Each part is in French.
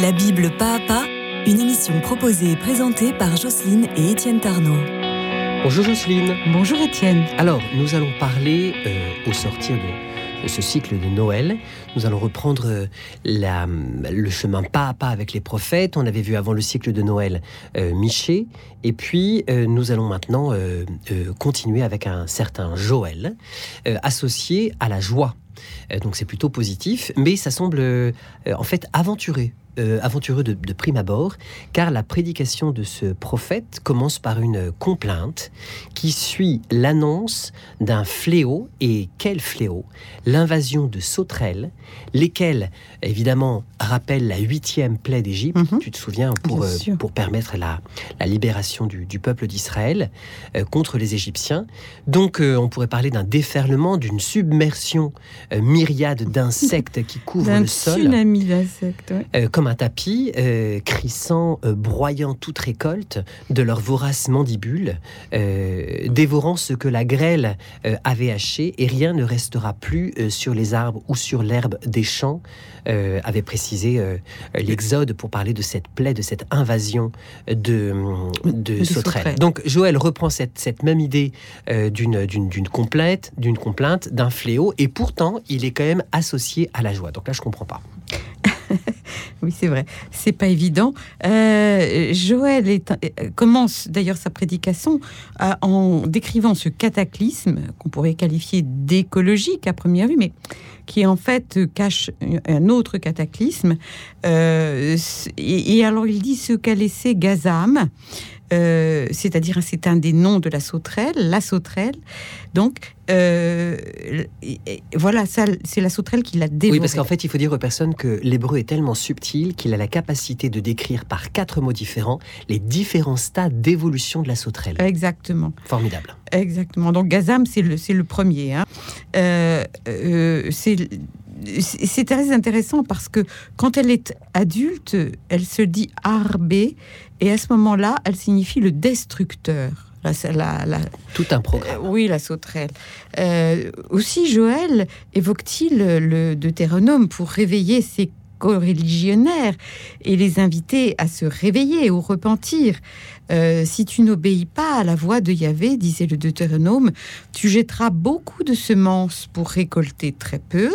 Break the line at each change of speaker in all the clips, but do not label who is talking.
La Bible pas à pas, une émission proposée et présentée par Jocelyne et Étienne Tarnot.
Bonjour Jocelyne.
Bonjour Étienne.
Alors, nous allons parler euh, au sortir de, ce cycle de Noël. Nous allons reprendre euh, la, le chemin pas à pas avec les prophètes. On avait vu avant le cycle de Noël euh, Michée. Et puis, euh, nous allons maintenant euh, euh, continuer avec un certain Joël, euh, associé à la joie. Euh, donc c'est plutôt positif, mais ça semble euh, en fait aventuré. euh, aventureux de, de prime abord, car la prédication de ce prophète commence par une complainte qui suit l'annonce d'un fléau, et quel fléau? L'invasion de sauterelles, lesquelles, évidemment, rappellent la huitième plaie d'Égypte,
Mhm.
tu te souviens, pour, euh, pour permettre la, la libération du, du peuple d'Israël euh, contre les Égyptiens. Donc euh, on pourrait parler d'un déferlement, d'une submersion euh, myriade d'insectes qui couvrent le sol.
tsunami d'insectes. ouais.
euh, comme un tapis, euh, crissant, euh, broyant toute récolte de leurs voraces mandibules, euh, dévorant ce que la grêle euh, avait haché, et rien ne restera plus euh, sur les arbres ou sur l'herbe des champs, euh, avait précisé euh, l'Exode pour parler de cette plaie, de cette invasion de, de,
De
sauterelles. Donc Joël reprend cette, cette même idée euh, d'une d'une d'une complainte, d'une complainte, d'un fléau, et pourtant il est quand même associé à la joie. Donc là je comprends pas.
Oui, c'est vrai. C'est pas évident. Euh, Joël euh, commence d'ailleurs sa prédication euh, en décrivant ce cataclysme qu'on pourrait qualifier d'écologique à première vue, mais qui en fait cache un autre cataclysme. Euh, et, et alors il dit ce qu'a laissé Gazam. euh, c'est-à-dire c'est un des noms de la sauterelle, la sauterelle. Donc euh, et- et voilà, ça c'est la sauterelle qui l'a dévoré.
Oui, parce qu'en fait, il faut dire aux personnes que l'hébreu est tellement subtil qu'il a la capacité de décrire par quatre mots différents les différents stades d'évolution de la sauterelle.
Exactement,
Formidable.
Exactement. Donc Gazam, c'est le, c'est le premier. hein. Euh, euh, c'est très intéressant parce que quand elle est adulte, elle se dit arbé et à ce moment-là, elle signifie le destructeur. La, la- la-
Tout un
euh,
programme.
oui, la sauterelle. Euh, aussi, Joël évoque-t-il le Deutéronome pour réveiller ses co-religionnaires et les inviter à se réveiller, au repentir. Euh, si tu n'obéis pas à la voix de Yahvé, disait le Deutéronome, tu jetteras beaucoup de semences pour récolter très peu,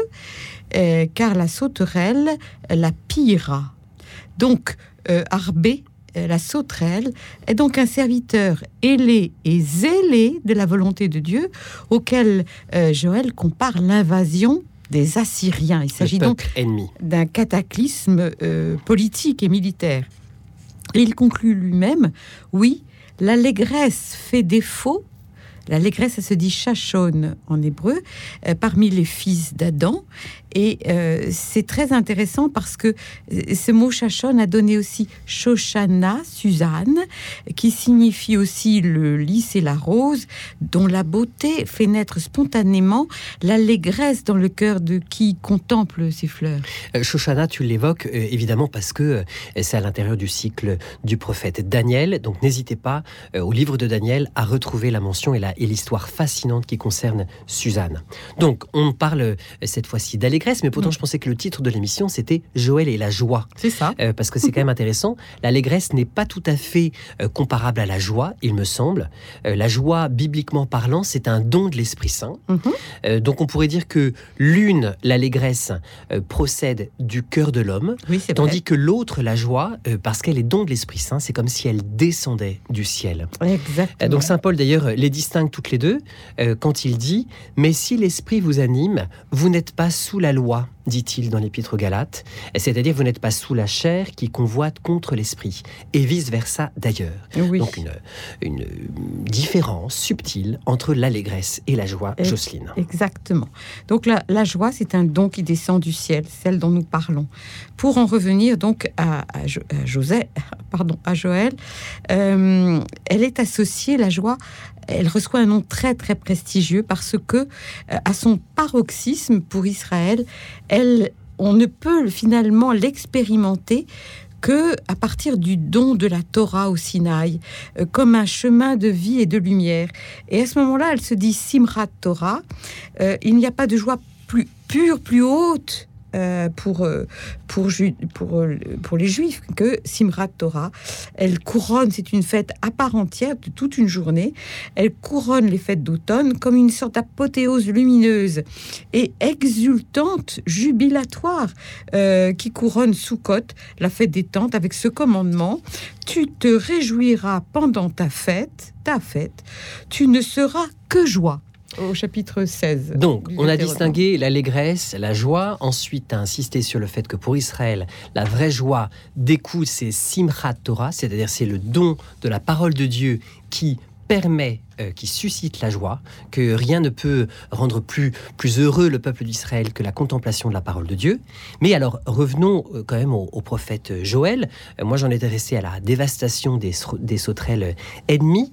euh, car la sauterelle la pillera. Donc, euh, Arbé, la sauterelle, est donc un serviteur ailé et zélé de la volonté de Dieu, auquel Joël compare l'invasion des Assyriens. Il s'agit donc d'un cataclysme euh, politique et militaire. Et il conclut lui-même, oui, l'allégresse fait défaut, l'allégresse, ça se dit chachon en hébreu, euh, parmi les fils d'Adam. Et euh, c'est très intéressant parce que euh, ce mot chachon a donné aussi Shoshana, Suzanne, qui signifie aussi le lys et la rose, dont la beauté fait naître spontanément l'allégresse dans le cœur de qui contemple ces fleurs.
Euh, Shoshana, tu l'évoques évidemment parce que c'est à l'intérieur du cycle du prophète Daniel. Donc n'hésitez pas au livre de Daniel à retrouver la mention et l'histoire fascinante qui concerne Suzanne. Donc on parle cette fois-ci d'allégresse, mais pourtant
Mm.
je pensais que le titre de l'émission c'était Joël et la joie.
C'est ça.
Euh, parce que c'est quand même intéressant. L'allégresse n'est pas tout à fait euh, comparable à la joie, il me semble. Euh, la joie, bibliquement parlant, c'est un don de l'Esprit Saint.
Mhm.
Euh, donc on pourrait dire que l'une, l'allégresse, procède du cœur de l'homme,
Oui,
tandis que l'autre, la joie, parce qu'elle est don de l'Esprit Saint, c'est comme si elle descendait du ciel.
Exactement.
Donc Saint Paul d'ailleurs les distingue toutes les deux quand il dit Mais si l'Esprit vous anime, vous n'êtes pas sous la loi, dit-il dans l'Épître aux Galates, c'est-à-dire vous n'êtes pas sous la chair qui convoite contre l'Esprit, et vice-versa d'ailleurs.
oui.
Donc une, une différence subtile entre l'allégresse et la joie,
Et-
Jocelyne.
Exactement. Donc la, la joie, c'est un don qui descend du ciel, celle dont nous parlons. Pour en revenir donc à, à Jo- à José, pardon, à Joël, euh, elle est associée, la joie, elle reçoit un nom très très prestigieux parce que euh, à son paroxysme pour Israël, elle, on ne peut finalement l'expérimenter que à partir du don de la Torah au Sinaï, euh, comme un chemin de vie et de lumière. Et à ce moment-là, elle se dit Simrat Torah. Euh, il n'y a pas de joie plus pure, plus haute euh, pour, euh, pour, euh, pour les Juifs que Simrat Torah. Elle couronne, c'est une fête à part entière de toute une journée. Elle couronne les fêtes d'automne comme une sorte d'apothéose lumineuse et exultante, jubilatoire, qui couronne Sukkot, la fête des tentes, avec ce commandement Tu te réjouiras pendant ta fête, ta fête, tu ne seras que joie au chapitre 16.
Donc, on a distingué l'allégresse, la joie. Ensuite, a insisté sur le fait que pour Israël, la vraie joie d'écoute, c'est Simchat Torah, c'est-à-dire c'est le don de la parole de Dieu qui permet euh, qui suscite la joie, que rien ne peut rendre plus, plus heureux le peuple d'Israël que la contemplation de la parole de Dieu. Mais alors, revenons euh, quand même au, prophète Joël. Euh, moi, j'en étais resté à la dévastation des, des sauterelles ennemies.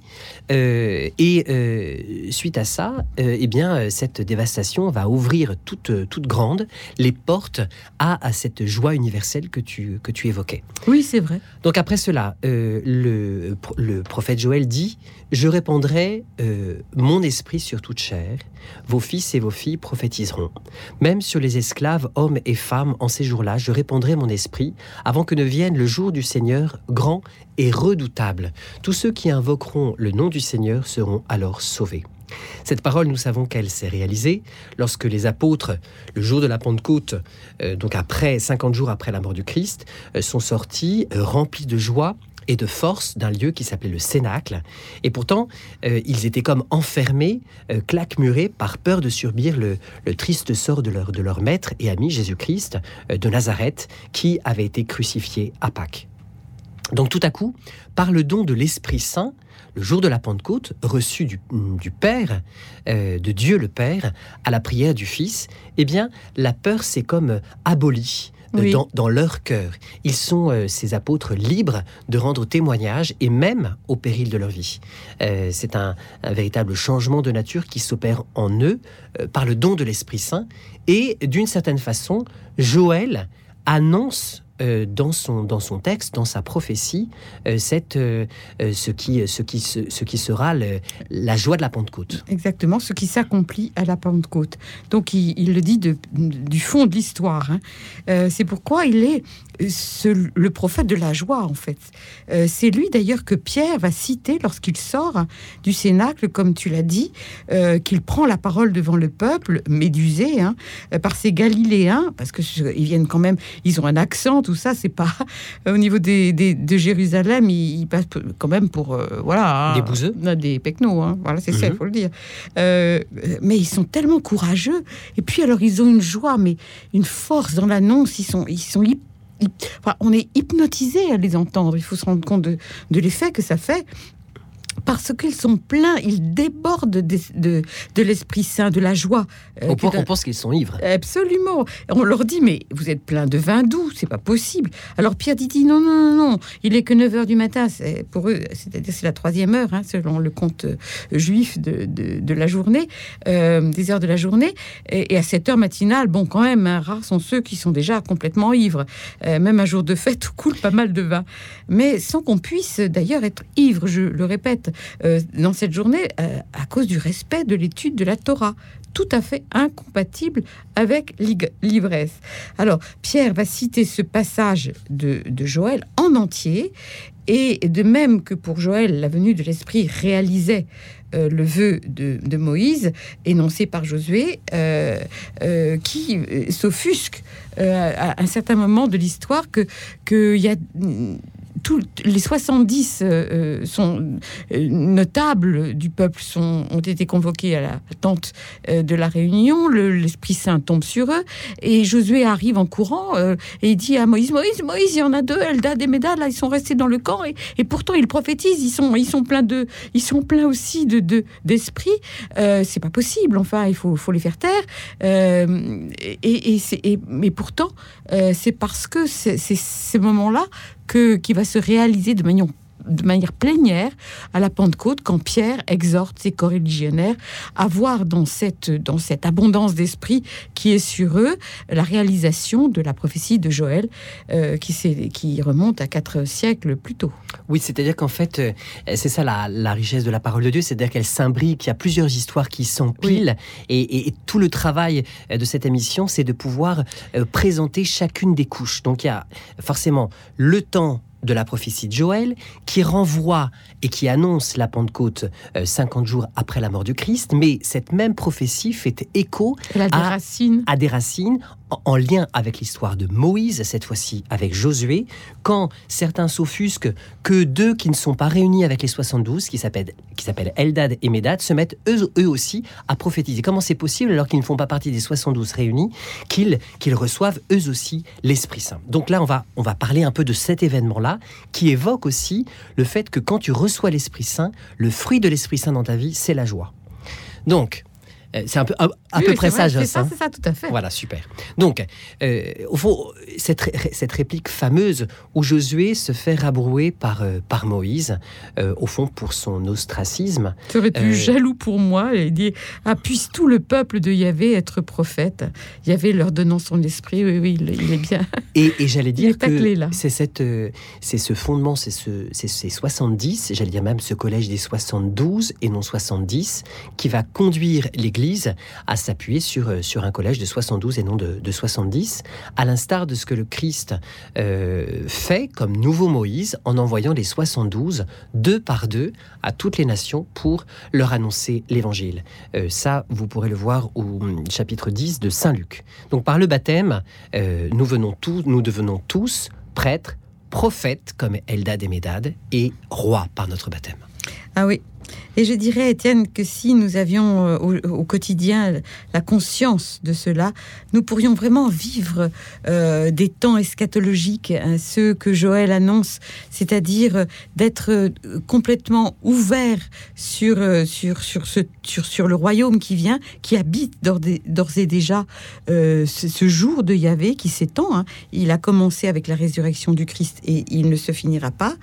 et suite à ça, eh bien, cette dévastation va ouvrir toute, toute grande les portes à, à cette joie universelle que tu, que tu évoquais.
Oui, c'est vrai.
Donc après cela, le, le prophète Joël dit, je euh, mon esprit sur toute chair, vos fils et vos filles prophétiseront. Même sur les esclaves, hommes et femmes, en ces jours-là, je répandrai mon esprit, avant que ne vienne le jour du Seigneur, grand et redoutable. Tous ceux qui invoqueront le nom du Seigneur seront alors sauvés. Cette parole, nous savons qu'elle s'est réalisée lorsque les apôtres, le jour de la Pentecôte, euh, donc après 50 jours après la mort du Christ, euh, sont sortis remplis de joie et de force d'un lieu qui s'appelait le Cénacle. Et pourtant, euh, ils étaient comme enfermés, euh, claquemurés par peur de subir le, triste sort de leur, de leur maître et ami Jésus-Christ euh, de Nazareth, qui avait été crucifié à Pâques. Donc tout à coup, par le don de l'Esprit Saint, le jour de la Pentecôte, reçu du, du Père, de Dieu le Père, à la prière du Fils, eh bien, la peur s'est comme abolie. Euh, dans, leur cœur. Ils sont, euh, ces apôtres, libres de rendre témoignage et même au péril de leur vie. Euh, c'est un, véritable changement de nature qui s'opère en eux par le don de l'Esprit Saint. Et d'une certaine façon, Joël annonce euh, dans, son, dans son texte, dans sa prophétie, euh, cette, euh, ce, qui, ce, qui, ce, qui sera la joie de la Pentecôte.
Exactement, ce qui s'accomplit à la Pentecôte. Donc il, le dit du fond de l'histoire. Hein. C'est pourquoi il est le prophète de la joie, en fait. C'est lui d'ailleurs que Pierre va citer lorsqu'il sort du Cénacle, comme tu l'as dit, qu'il prend la parole devant le peuple, médusé hein, par ces Galiléens, parce qu'ils viennent quand même, ils ont un accent, tout ça, c'est pas au niveau des, de Jérusalem, ils, passent quand même pour euh, voilà
des bouseux,
des pecnos, hein. voilà, c'est ça, il mhm. faut le dire. Euh, mais ils sont tellement courageux. Et puis alors ils ont une joie, mais une force dans l'annonce. Ils sont, ils sont on est hypnotisé à les entendre. Il faut se rendre compte de, de l'effet que ça fait parce qu'ils sont pleins, ils débordent de, de, l'Esprit Saint, de la joie.
Euh, Au point qu'on pense qu'ils sont ivres.
Absolument. On leur dit, mais vous êtes plein de vin doux, c'est pas possible. Alors Pierre dit, non, non, non, non, il est que 9 heures du matin. C'est, pour eux, c'est-à-dire c'est la troisième heure, hein, selon le compte euh, juif de, de, la journée, euh, des heures de la journée. Et, à cette heure matinale, bon, quand même, hein, rares sont ceux qui sont déjà complètement ivres. même un jour de fête coule pas mal de vin. Mais sans qu'on puisse d'ailleurs être ivre, je le répète. Euh, dans cette journée euh, à cause du respect de l'étude de la Torah, tout à fait incompatible avec l'ivresse. Alors, Pierre va citer ce passage de, Joël en entier, et de même que pour Joël, la venue de l'Esprit réalisait euh, le vœu de, Moïse, énoncé par Josué, qui s'offusque à un certain moment de l'histoire que qu'il y a tous les 70 euh, euh, sont euh, notables du peuple sont, ont été convoqués à la tente de la réunion. L'Esprit Saint tombe sur eux et Josué arrive en courant et dit à Moïse Moïse, Moïse, il y en a deux, Eldad et Médad, là, ils sont restés dans le camp et, pourtant ils prophétisent, ils sont, ils sont pleins de, ils sont pleins aussi de d'esprit. c'est pas possible, enfin, il faut, faut les faire taire. et, et, et, mais pourtant, c'est parce que ces moments-là qui va se réaliser de manière de manière plénière à la Pentecôte quand Pierre exhorte ses coreligionnaires à voir dans cette, dans cette abondance d'esprit qui est sur eux la réalisation de la prophétie de Joël euh, qui, qui remonte à quatre siècles plus tôt.
Oui, c'est-à-dire qu'en fait, euh, c'est ça la, richesse de la parole de Dieu, c'est-à-dire qu'elle s'imbrique, il y a plusieurs histoires qui s'empilent et, et, tout le travail euh, de cette émission, c'est de pouvoir présenter chacune des couches. Donc il y a forcément le temps de la prophétie de Joël, qui renvoie et qui annonce la Pentecôte 50 euh, jours après la mort du Christ, mais cette même prophétie fait écho
à,
à, des racines en lien avec l'histoire de Moïse, cette fois-ci avec Josué, quand certains s'offusquent que deux qui ne sont pas réunis avec les 72, qui s'appellent, qui s'appellent Eldad et Médad, se mettent eux, eux aussi à prophétiser. Comment c'est possible, alors qu'ils ne font pas partie des 72 réunis, qu'ils, qu'ils reçoivent eux aussi l'Esprit Saint? Donc là, on va, on va parler un peu de cet événement-là, qui évoque aussi le fait que quand tu reçois l'Esprit Saint, le fruit de l'Esprit Saint dans ta vie, c'est la joie. Donc, c'est un peu, à peu près ça,
C'est ça, c'est ça, tout à fait.
Voilà, super. Donc, euh, au fond, cette, cette, réplique fameuse où Josué se fait rabrouer par, euh, par Moïse, au fond, pour son ostracisme.
Serais-tu jaloux pour moi et dit Ah, puisse tout le peuple de Yahvé être prophète Yahvé leur donnant son esprit, oui, oui, il, est bien.
Et, et j'allais dire que c'est cette, c'est ce fondement, c'est ce, ces 70, j'allais dire même ce collège des 72 et non 70, qui va conduire l'Église à s'appuyer sur, euh, sur un collège de 72 et non de, de 70, à l'instar de ce que le Christ euh, fait comme nouveau Moïse en envoyant les 72 deux par deux à toutes les nations pour leur annoncer l'évangile. Euh, ça, vous pourrez le voir au hum, chapitre 10 de Saint Luc. Donc par le baptême, nous, venons tous, nous devenons tous prêtres, prophètes comme Eldad et Médad et rois par notre baptême.
Ah oui, et je dirais, Étienne, que si nous avions euh, au, quotidien la conscience de cela, nous pourrions vraiment vivre euh, des temps eschatologiques, hein, ceux que Joël annonce, c'est-à-dire euh, d'être complètement ouvert sur, sur, sur, le royaume qui vient, qui habite d'ores et déjà ce, jour de Yahvé qui s'étend. Hein. Il a commencé avec la résurrection du Christ et il ne se finira pas,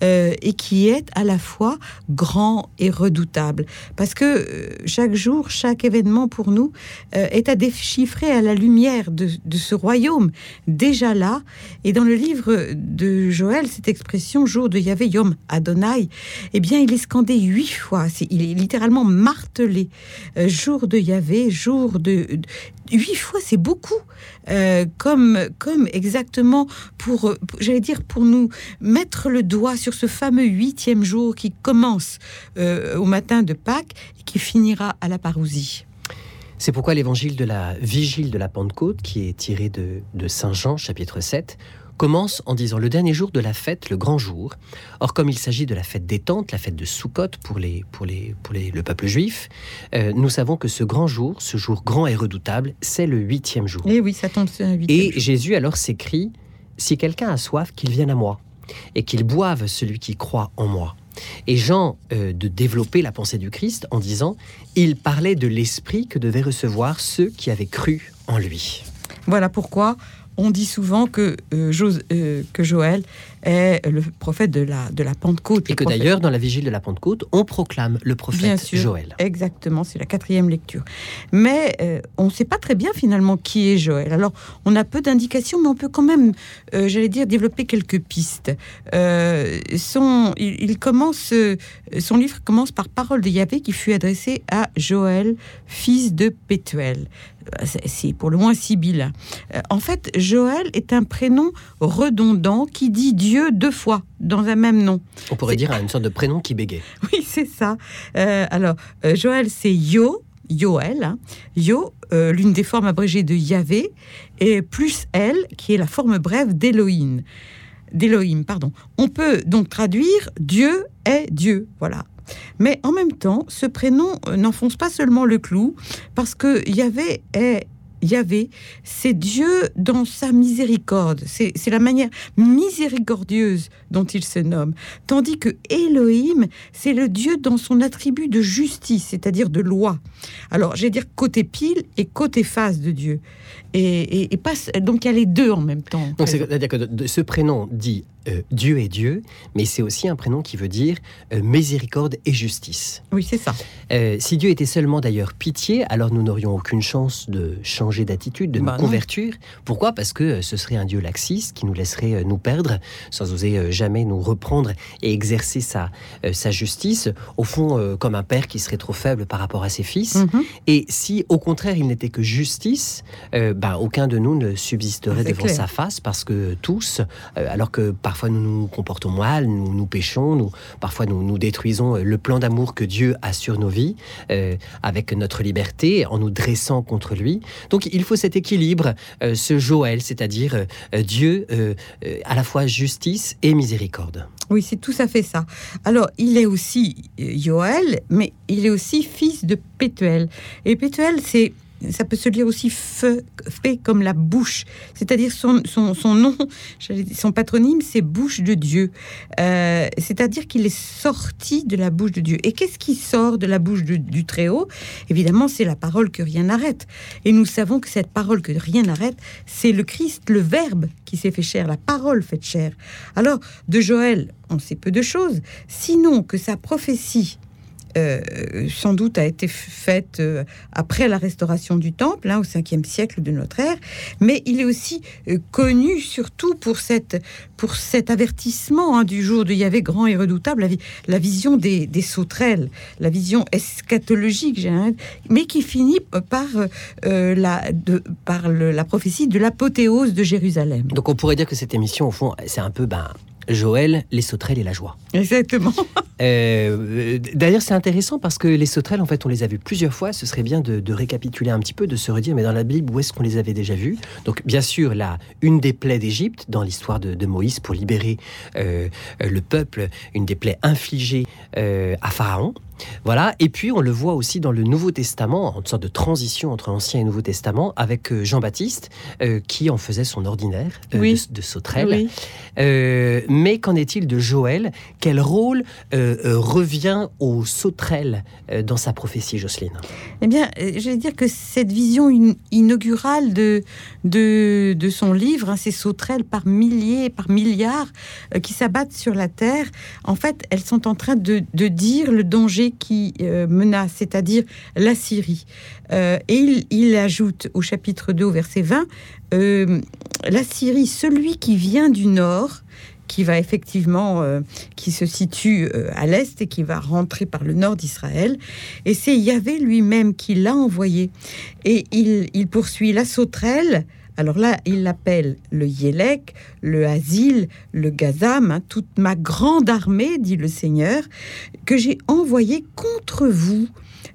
et qui est à la fois grand et redoutable. Parce que euh, chaque jour, chaque événement pour nous euh, est à déchiffrer à la lumière de, ce royaume déjà là. Et dans le livre de Joël, cette expression jour de Yahvé Yom Adonai, eh bien, il est scandé huit fois. il est littéralement martelé. Euh, jour de Yahvé, jour de huit fois, c'est beaucoup. Euh, comme, comme exactement pour, j'allais dire, pour nous mettre le doigt sur ce fameux huitième jour qui commence euh, au matin de Pâques et qui finira à la parousie.
C'est pourquoi l'évangile de la vigile de la Pentecôte, qui est tiré de, de Saint Jean, chapitre 7, commence en disant le dernier jour de la fête, le grand jour. Or, comme il s'agit de la fête des tentes, la fête de Sukkot pour, les, pour, les, pour les, le peuple juif, euh, nous savons que ce grand jour, ce jour grand et redoutable, c'est le huitième jour.
Et eh oui, ça tombe sur un
huitième Et Jésus alors s'écrit Si quelqu'un a soif, qu'il vienne à moi, et qu'il boive celui qui croit en moi. Et Jean euh, de développer la pensée du Christ en disant Il parlait de l'esprit que devaient recevoir ceux qui avaient cru en lui.
Voilà pourquoi on dit souvent que, euh, euh, Joël est le prophète de la, de la Pentecôte.
Et que d'ailleurs, dans la vigile de la Pentecôte, on proclame le prophète bien sûr, Joël.
Exactement, c'est la quatrième lecture. Mais euh, on ne sait pas très bien finalement qui est Joël. Alors, on a peu d'indications, mais on peut quand même, j'allais dire, développer quelques pistes. son, il, commence, son livre commence par Parole de Yahvé qui fut adressée à Joël, fils de Pétuel c'est pour le moins sibylle. Euh, en fait, Joël est un prénom redondant qui dit Dieu deux fois dans un même nom.
On pourrait dire une sorte de prénom qui bégaye.
Oui, c'est ça. Euh, alors, euh, Joël, c'est Yo, Yoel, hein. Yo, l'une des formes abrégées de Yahvé, et plus Elle, qui est la forme brève d'Elohim. D'Elohim, pardon. On peut donc traduire Dieu est Dieu. Voilà. Mais en même temps, ce prénom euh, n'enfonce pas seulement le clou, parce que Yahvé est Yahvé, c'est Dieu dans sa miséricorde. C'est la manière miséricordieuse dont il se nomme. Tandis que Elohim, c'est le Dieu dans son attribut de justice, c'est-à-dire de loi. Alors, j'ai dire côté pile et côté face de Dieu. Et, donc il y a les deux en même temps.
Donc c'est-à-dire que ce prénom dit euh, Dieu est Dieu, mais c'est aussi un prénom qui veut dire euh, miséricorde et justice.
Oui, c'est ça.
Euh, si Dieu était seulement d'ailleurs pitié, alors nous n'aurions aucune chance de changer d'attitude, de nous bah convertir. Pourquoi? Parce que ce serait un Dieu laxiste qui nous laisserait nous perdre sans oser jamais nous reprendre et exercer sa, sa justice, au fond comme un père qui serait trop faible par rapport à ses fils. Mhm. Et si au contraire il n'était que justice, ben, aucun de nous ne subsisterait devant sa face parce que tous, alors que par parfois nous nous comportons mal, nous nous péchons, nous, parfois nous, nous détruisons euh, le plan d'amour que Dieu a sur nos vies euh, avec notre liberté en nous dressant contre lui. Donc il faut cet équilibre, euh, ce Joël, c'est-à-dire Dieu à la fois justice et miséricorde.
Oui, c'est tout à fait ça. Alors, il est aussi Joël, mais il est aussi fils de Pétuel. Et Pétuel, c'est ça peut se lire aussi fait comme la bouche, c'est-à-dire son, son, son, nom, son patronyme, c'est bouche de Dieu. Euh, c'est-à-dire qu'il est sorti de la bouche de Dieu. Et qu'est-ce qui sort de la bouche du Très-Haut? Évidemment, c'est la parole que rien n'arrête. Et nous savons que cette parole que rien n'arrête, c'est le Christ, le Verbe qui s'est fait chair, la parole faite chair. Alors, de Joël, on sait peu de choses, sinon que sa prophétie euh, sans doute a été faite euh, après la restauration du temple, hein, au 5e siècle de notre ère, mais il est aussi euh, connu surtout pour, cette, pour cet avertissement hein, du jour de Yahvé grand et redoutable, la, la vision des, sauterelles, la vision eschatologique, mais qui finit par, la, par la prophétie de l'apothéose de Jérusalem.
Donc on pourrait dire que cette émission, au fond, c'est un peu ben, Joël, les sauterelles et la joie.
Exactement.
Euh, d'ailleurs, c'est intéressant parce que les sauterelles, en fait, on les a vues plusieurs fois. Ce serait bien de, récapituler un petit peu, de se redire, mais dans la Bible, où est-ce qu'on les avait déjà vues? Donc, bien sûr, là, une des plaies d'Égypte, dans l'histoire de, Moïse, pour libérer euh, le peuple, une des plaies infligées euh, à Pharaon. Voilà. Et puis, on le voit aussi dans le Nouveau Testament, en sorte de transition entre Ancien et Nouveau Testament, avec euh, Jean-Baptiste, euh, qui en faisait son ordinaire euh, de, de, sauterelle. mais qu'en est-il de Joël? Quel rôle revient aux sauterelles dans sa prophétie, Jocelyne?
Eh bien, je vais dire que cette vision inaugurale de, de, de, son livre, hein, ces sauterelles par milliers, par milliards, qui s'abattent sur la terre, en fait, elles sont en train de, de dire le danger qui euh, menace, c'est-à-dire la Syrie. Euh, et il, ajoute au chapitre 2, au verset 20, euh, la Syrie, celui qui vient du nord, qui va effectivement, qui se situe à l'est et qui va rentrer par le nord d'Israël. Et c'est Yahvé lui-même qui l'a envoyé. Et il, il poursuit la sauterelle alors là, il l'appelle le Yélek, le Asile, le Gazam, hein, toute ma grande armée, dit le Seigneur, que j'ai envoyée contre vous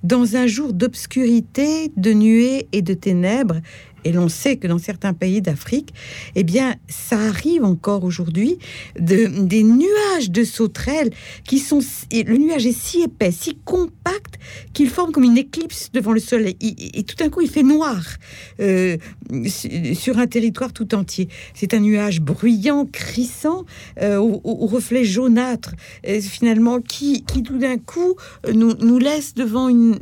dans un jour d'obscurité, de nuées et de ténèbres, et l'on sait que dans certains pays d'Afrique, eh bien, ça arrive encore aujourd'hui, de, des nuages de sauterelles qui sont... Le nuage est si épais, si compact, qu'il forme comme une éclipse devant le soleil. Et, tout d'un coup, il fait noir euh, sur un territoire tout entier. C'est un nuage bruyant, crissant, euh, au, reflet jaunâtre, euh, finalement, qui, qui tout d'un coup nous, nous laisse devant une...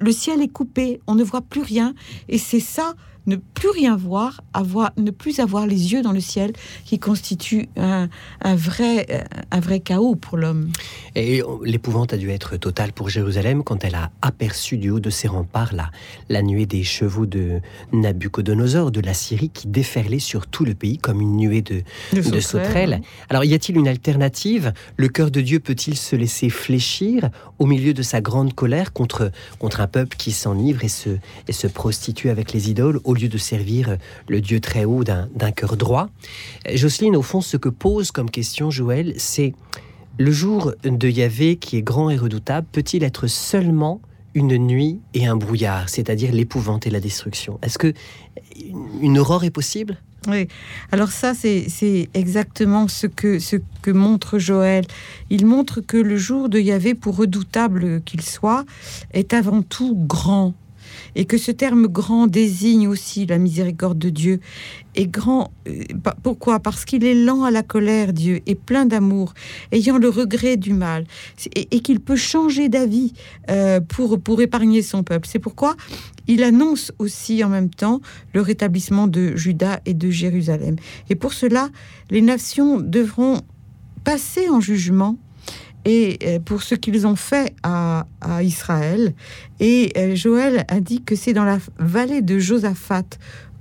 Le ciel est coupé, on ne voit plus rien. Et c'est ça ne plus rien voir, avoir, ne plus avoir les yeux dans le ciel, qui constitue un, vrai, un vrai chaos pour l'homme.
Et l'épouvante a dû être totale pour Jérusalem quand elle a aperçu du haut de ses remparts la, la nuée des chevaux de Nabucodonosor, de la Syrie, qui déferlait sur tout le pays comme une nuée de, de, sauterelles. Alors, y a-t-il une alternative? Le cœur de Dieu peut-il se laisser fléchir au milieu de sa grande colère contre, contre un peuple qui s'enivre et se, et se prostitue avec les idoles? Au lieu de servir le Dieu très haut d'un cœur droit. Jocelyne, au fond, ce que pose comme question Joël, c'est le jour de Yahvé qui est grand et redoutable, peut-il être seulement une nuit et un brouillard, c'est-à-dire l'épouvante et la destruction? Est-ce que une aurore est possible?
Oui, alors ça, c'est exactement ce que, ce que montre Joël. Il montre que le jour de Yahvé, pour redoutable qu'il soit, est avant tout grand. Et que ce terme grand désigne aussi la miséricorde de Dieu. Et grand, euh, pourquoi? Parce qu'il est lent à la colère, Dieu, et plein d'amour, ayant le regret du mal, et, qu'il peut changer d'avis euh, pour, pour épargner son peuple. C'est pourquoi il annonce aussi en même temps le rétablissement de Juda et de Jérusalem. Et pour cela, les nations devront passer en jugement et euh, pour ce qu'ils ont fait à, Israël. Et euh, Joël indique que c'est dans la vallée de Josaphat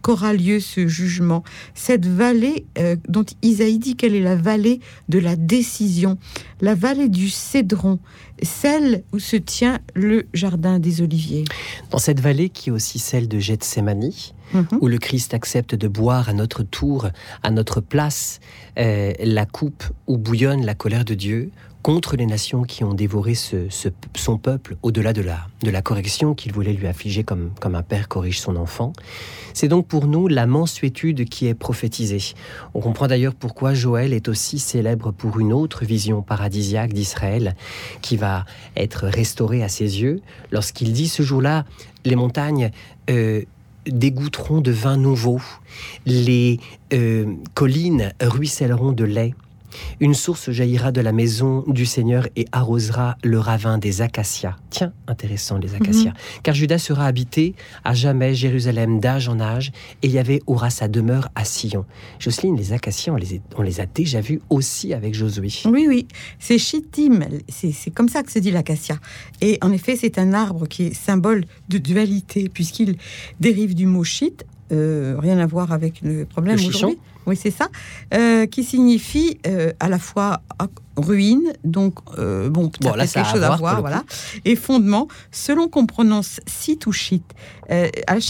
qu'aura lieu ce jugement. Cette vallée euh, dont Isaïe dit qu'elle est la vallée de la décision, la vallée du Cédron, celle où se tient le jardin des Oliviers.
Dans cette vallée qui est aussi celle de Gethsemane, mhm. où le Christ accepte de boire à notre tour, à notre place, la coupe où bouillonne la colère de Dieu, contre les nations qui ont dévoré son peuple au-delà de la, correction qu'il voulait lui affliger comme, un père corrige son enfant. C'est donc pour nous la mansuétude qui est prophétisée. On comprend d'ailleurs pourquoi Joël est aussi célèbre pour une autre vision paradisiaque d'Israël qui va être restaurée à ses yeux lorsqu'il dit ce jour-là, les montagnes... Euh, dégoûteront de vin nouveau, les euh, collines ruisselleront de lait, une source jaillira de la maison du Seigneur et arrosera le ravin des acacias. Tiens, intéressant les acacias. Mhm. Car Judas sera habité à jamais Jérusalem d'âge en âge et Yahvé aura sa demeure à Sion. Jocelyne, les acacias, on les, a déjà vus aussi avec Josué.
Oui, oui, c'est Chittim, c'est comme ça que se dit l'acacia. Et en effet, c'est un arbre qui est symbole de dualité puisqu'il dérive du mot chit, euh, rien à voir avec le problème aujourd'hui oui, c'est ça, euh, qui signifie euh, à la fois ruine, donc euh, bon, peut-être quelque chose à voir, voilà, et fondement, selon qu'on prononce site ou shit. al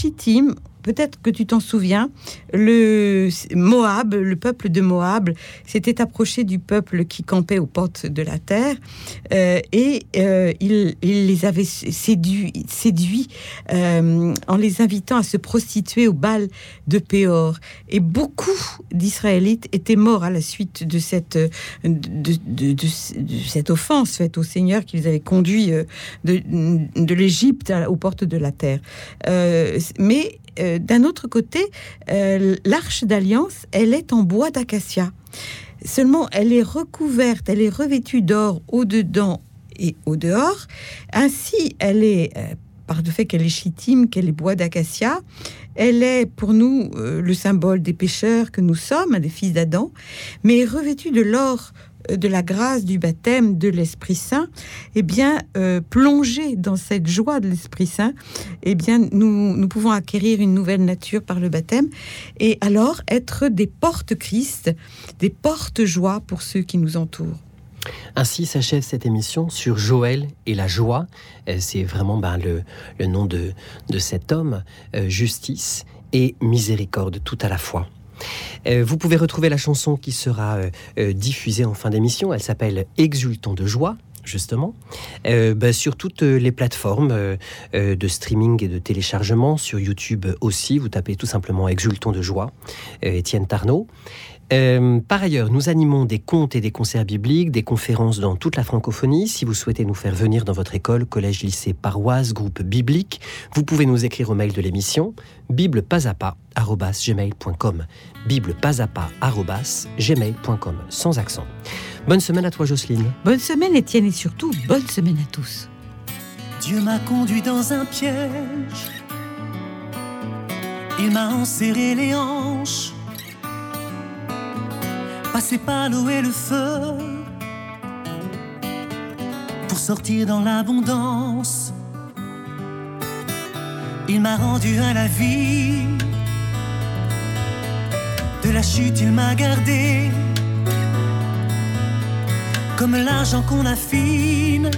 peut-être que tu t'en souviens, le Moab, le peuple de Moab, s'était approché du peuple qui campait aux portes de la terre euh, et euh, il, les avait séduits, euh, en les invitant à se prostituer au bal de Péor. Et beaucoup d'Israélites étaient morts à la suite de cette, de, cette offense faite au Seigneur qui les avait conduits de, de l'Égypte aux portes de la terre. mais euh, d'un autre côté, euh, l'arche d'alliance, elle est en bois d'acacia. Seulement, elle est recouverte, elle est revêtue d'or au-dedans et au-dehors. Ainsi, elle est, euh, par le fait qu'elle est chitime, qu'elle est bois d'acacia, elle est pour nous le symbole des pécheurs que nous sommes, des fils d'Adam, mais revêtue de l'or de la grâce du baptême de l'Esprit Saint, eh bien, euh, dans cette joie de l'Esprit Saint, eh bien, nous, nous pouvons acquérir une nouvelle nature par le baptême et alors être des portes-Christ, des portes-joie pour ceux qui nous entourent.
Ainsi s'achève cette émission sur Joël et la joie. Euh, c'est vraiment ben, le, le, nom de, de cet homme, euh, justice et miséricorde tout à la fois. Euh, vous pouvez retrouver la chanson qui sera euh, euh, diffusée en fin d'émission. Elle s'appelle Exultons de joie justement, bah, sur toutes les plateformes de streaming et de téléchargement, sur YouTube aussi, vous tapez tout simplement Exultons de joie, Étienne. Euh, par ailleurs, nous animons des contes et des concerts bibliques, des conférences dans toute la francophonie. Si vous souhaitez nous faire venir dans votre école, collège, lycée, paroisse, groupe biblique, vous pouvez nous écrire au mail de l'émission biblepasapa.gmail.com biblepasapa.gmail.com sans accent. Bonne semaine à toi Jocelyne.
Bonne semaine Étienne et surtout bonne semaine à tous.
Dieu m'a conduit dans un piège. Il m'a enserré les hanches passer par l'eau et le feu pour sortir dans l'abondance. Il m'a rendu à la vie. De la chute, il m'a gardé. Comme l'argent qu'on affine.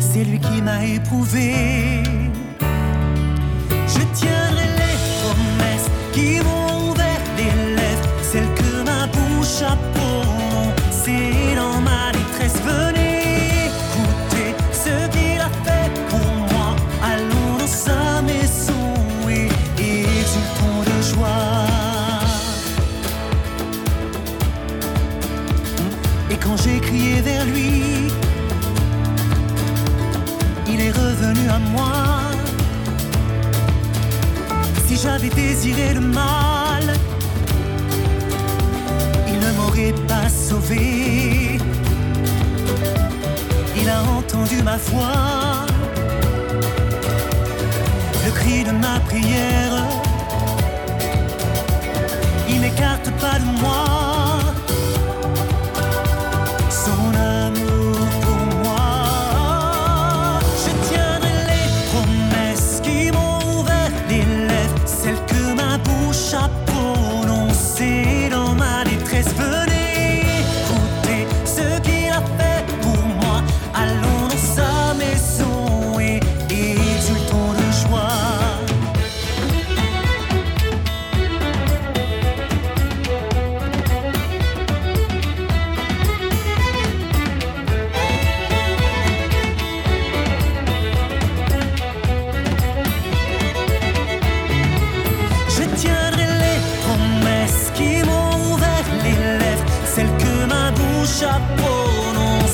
C'est lui qui m'a éprouvé. Je tiendrai les promesses qui m'ont chapeau, c'est dans ma détresse.
À moi. Si j'avais désiré le mal, il ne m'aurait pas sauvé. Il a entendu ma voix, le cri de ma prière. Il n'écarte pas de moi m'ont